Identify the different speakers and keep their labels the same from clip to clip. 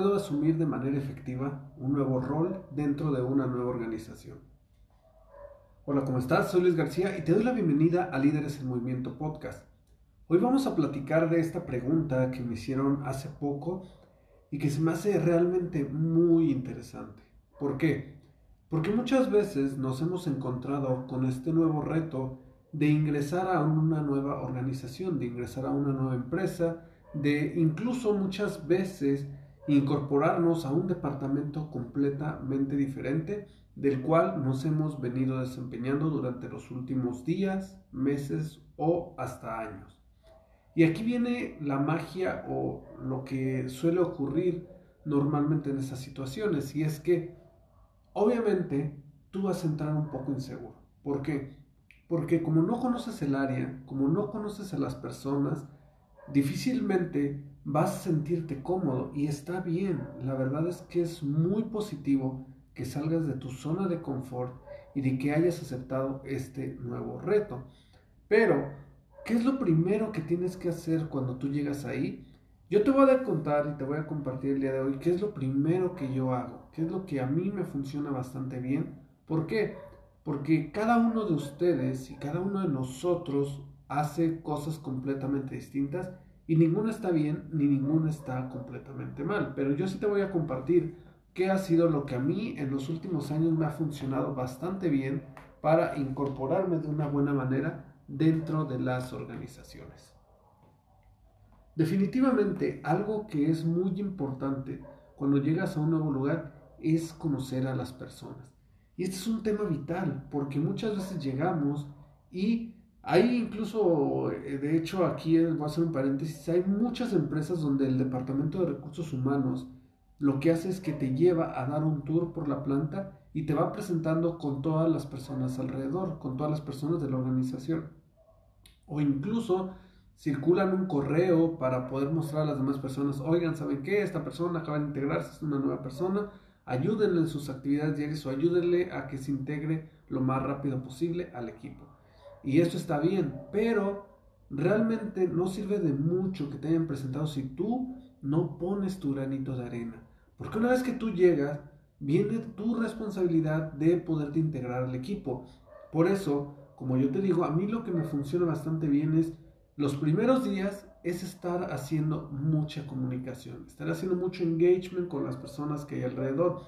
Speaker 1: Puedo asumir de manera efectiva un nuevo rol dentro de una nueva organización? Hola, ¿cómo estás? Soy Luis García y te doy la bienvenida a Líderes en Movimiento Podcast. Hoy vamos a platicar de esta pregunta que me hicieron hace poco y que se me hace realmente muy interesante. ¿Por qué? Porque muchas veces nos hemos encontrado con este nuevo reto de ingresar a una nueva organización, de ingresar a una nueva empresa, de incluso muchas veces incorporarnos a un departamento completamente diferente del cual nos hemos venido desempeñando durante los últimos días, meses o hasta años. Y aquí viene la magia o lo que suele ocurrir normalmente en esas situaciones y es que obviamente tú vas a entrar un poco inseguro. ¿Por qué? Porque como no conoces el área, como no conoces a las personas, difícilmente vas a sentirte cómodo y está bien. La verdad es que es muy positivo que salgas de tu zona de confort y de que hayas aceptado este nuevo reto. Pero, ¿qué es lo primero que tienes que hacer cuando tú llegas ahí? Yo te voy a contar y te voy a compartir el día de hoy qué es lo primero que yo hago, qué es lo que a mí me funciona bastante bien. ¿Por qué? Porque cada uno de ustedes y cada uno de nosotros hace cosas completamente distintas y ninguna está bien ni ninguna está completamente mal. Pero yo sí te voy a compartir qué ha sido lo que a mí en los últimos años me ha funcionado bastante bien para incorporarme de una buena manera dentro de las organizaciones. Definitivamente algo que es muy importante cuando llegas a un nuevo lugar es conocer a las personas. Y este es un tema vital porque muchas veces llegamos y hay incluso, eh, de hecho, aquí voy a hacer un paréntesis, hay muchas empresas donde el Departamento de Recursos Humanos lo que hace es que te lleva a dar un tour por la planta y te va presentando con todas las personas alrededor, con todas las personas de la organización. O incluso circulan un correo para poder mostrar a las demás personas, oigan, ¿saben qué? Esta persona acaba de integrarse, es una nueva persona, ayúdenle en sus actividades diarias o ayúdenle a que se integre lo más rápido posible al equipo. Y esto está bien, pero realmente no sirve de mucho que te hayan presentado si tú no pones tu granito de arena. Porque una vez que tú llegas, viene tu responsabilidad de poderte integrar al equipo. Por eso, como yo te digo, a mí lo que me funciona bastante bien es los primeros días es estar haciendo mucha comunicación, estar haciendo mucho engagement con las personas que hay alrededor.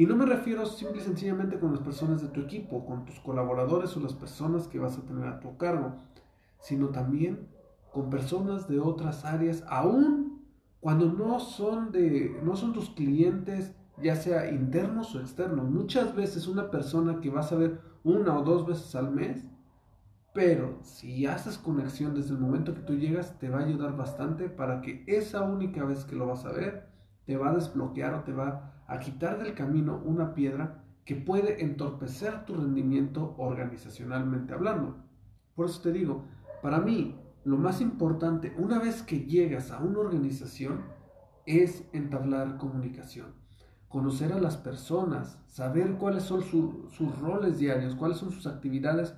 Speaker 1: Y no me refiero simple y sencillamente con las personas de tu equipo, con tus colaboradores o las personas que vas a tener a tu cargo, sino también con personas de otras áreas, aún cuando no son de no son tus clientes, ya sea internos o externos. Muchas veces una persona que vas a ver una o dos veces al mes, pero si haces conexión desde el momento que tú llegas, te va a ayudar bastante para que esa única vez que lo vas a ver, te va a desbloquear o te va a quitar del camino una piedra que puede entorpecer tu rendimiento organizacionalmente hablando. Por eso te digo, para mí lo más importante una vez que llegas a una organización es entablar comunicación, conocer a las personas, saber cuáles son sus roles diarios, cuáles son sus actividades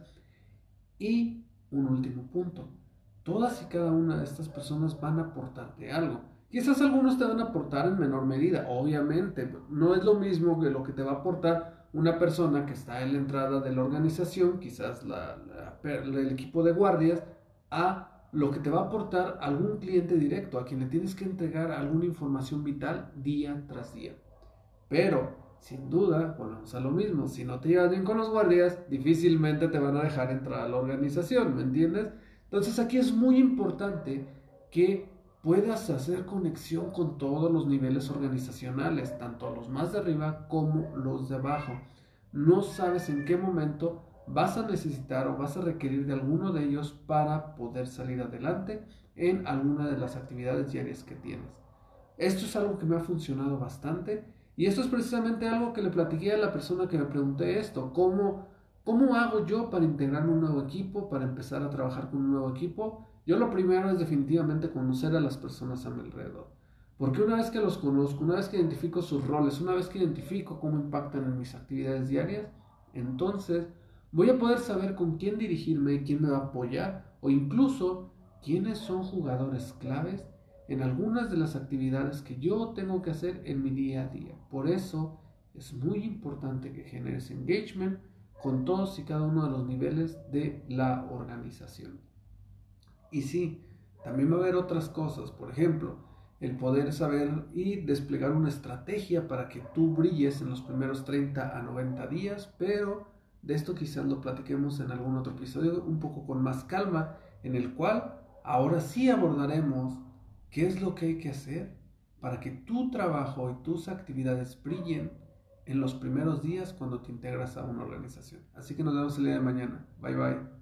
Speaker 1: y un último punto, todas y cada una de estas personas van a aportarte algo. Quizás algunos te van a aportar en menor medida, obviamente. No es lo mismo que lo que te va a aportar una persona que está en la entrada de la organización, quizás el equipo de guardias, a lo que te va a aportar algún cliente directo, a quien le tienes que entregar alguna información vital día tras día. Pero, sin duda, volvemos a lo mismo, si no te llevas bien con los guardias, difícilmente te van a dejar entrar a la organización, ¿me entiendes? Entonces aquí es muy importante que puedas hacer conexión con todos los niveles organizacionales, tanto los más de arriba como los de abajo. no sabes en qué momento vas a necesitar o vas a requerir de alguno de ellos para poder salir adelante en alguna de las actividades diarias que tienes. Esto es algo que me ha funcionado bastante y esto es precisamente algo que le platiqué a la persona que me pregunté esto, ¿cómo, cómo hago yo para integrar un nuevo equipo, para empezar a trabajar con un nuevo equipo? Yo lo primero es definitivamente conocer a las personas a mi alrededor. Porque una vez que los conozco, una vez que identifico sus roles, una vez que identifico cómo impactan en mis actividades diarias, entonces voy a poder saber con quién dirigirme, quién me va a apoyar o incluso quiénes son jugadores claves en algunas de las actividades que yo tengo que hacer en mi día a día. Por eso es muy importante que generes engagement con todos y cada uno de los niveles de la organización. Y sí, también va a haber otras cosas, por ejemplo, el poder saber y desplegar una estrategia para que tú brilles en los primeros 30 a 90 días, pero de esto quizás lo platiquemos en algún otro episodio un poco con más calma, en el cual ahora sí abordaremos qué es lo que hay que hacer para que tu trabajo y tus actividades brillen en los primeros días cuando te integras a una organización. Así que nos vemos el día de mañana. Bye bye.